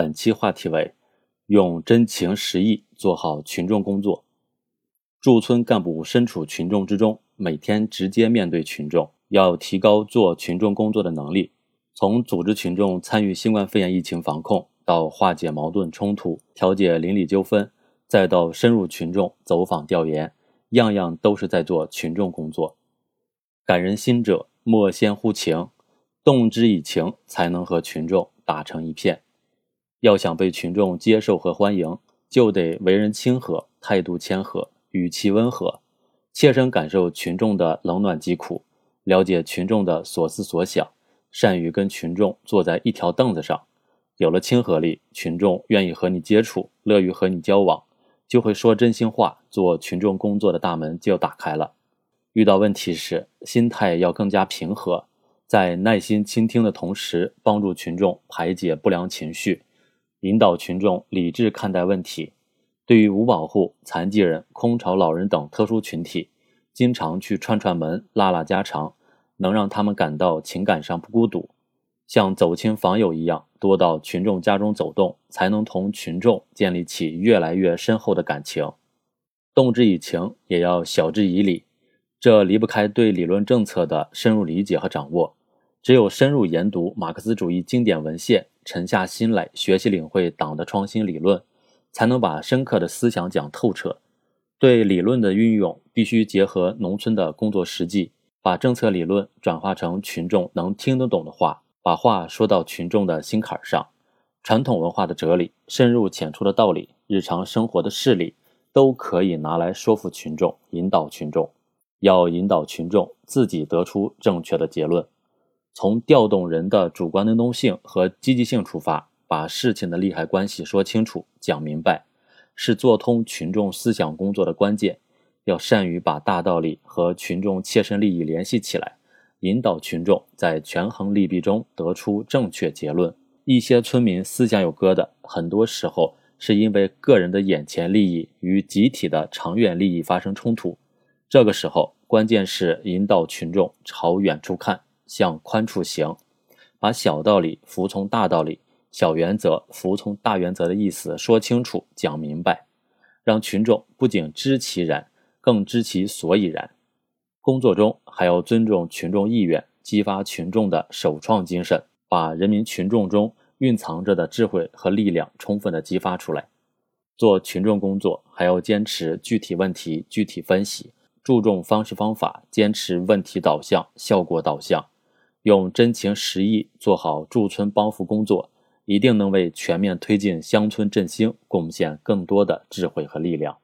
本期话题为：用真情实意做好群众工作。驻村干部身处群众之中，每天直接面对群众，要提高做群众工作的能力。从组织群众参与新冠肺炎疫情防控，到化解矛盾冲突、调解邻里纠纷，再到深入群众走访调研，样样都是在做群众工作。感人心者，莫先乎情，动之以情，才能和群众打成一片。要想被群众接受和欢迎，就得为人亲和，态度谦和，语气温和，切身感受群众的冷暖疾苦，了解群众的所思所想。善于跟群众坐在一条凳子上，有了亲和力，群众愿意和你接触，乐于和你交往，就会说真心话，做群众工作的大门就打开了。遇到问题时，心态要更加平和，在耐心倾听的同时，帮助群众排解不良情绪，引导群众理智看待问题。对于无保护、残疾人、空巢老人等特殊群体，经常去串串门、拉拉家常。能让他们感到情感上不孤独，像走亲访友一样，多到群众家中走动，才能同群众建立起越来越深厚的感情。动之以情，也要晓之以理，这离不开对理论政策的深入理解和掌握。只有深入研读马克思主义经典文献，沉下心来学习领会党的创新理论，才能把深刻的思想讲透彻。对理论的运用，必须结合农村的工作实际。把政策理论转化成群众能听得懂的话，把话说到群众的心坎上。传统文化的哲理、深入浅出的道理、日常生活的事例，都可以拿来说服群众、引导群众。要引导群众自己得出正确的结论，从调动人的主观能动性和积极性出发，把事情的利害关系说清楚、讲明白，是做通群众思想工作的关键。要善于把大道理和群众切身利益联系起来，引导群众在权衡利弊中得出正确结论。一些村民思想有疙瘩，很多时候是因为个人的眼前利益与集体的长远利益发生冲突。这个时候，关键是引导群众朝远处看，向宽处行，把小道理服从大道理，小原则服从大原则的意思说清楚、讲明白，让群众不仅知其然。更知其所以然。工作中还要尊重群众意愿，激发群众的首创精神，把人民群众中蕴藏着的智慧和力量充分的激发出来。做群众工作还要坚持具体问题具体分析，注重方式方法，坚持问题导向、效果导向，用真情实意做好驻村帮扶工作，一定能为全面推进乡村振兴贡献更多的智慧和力量。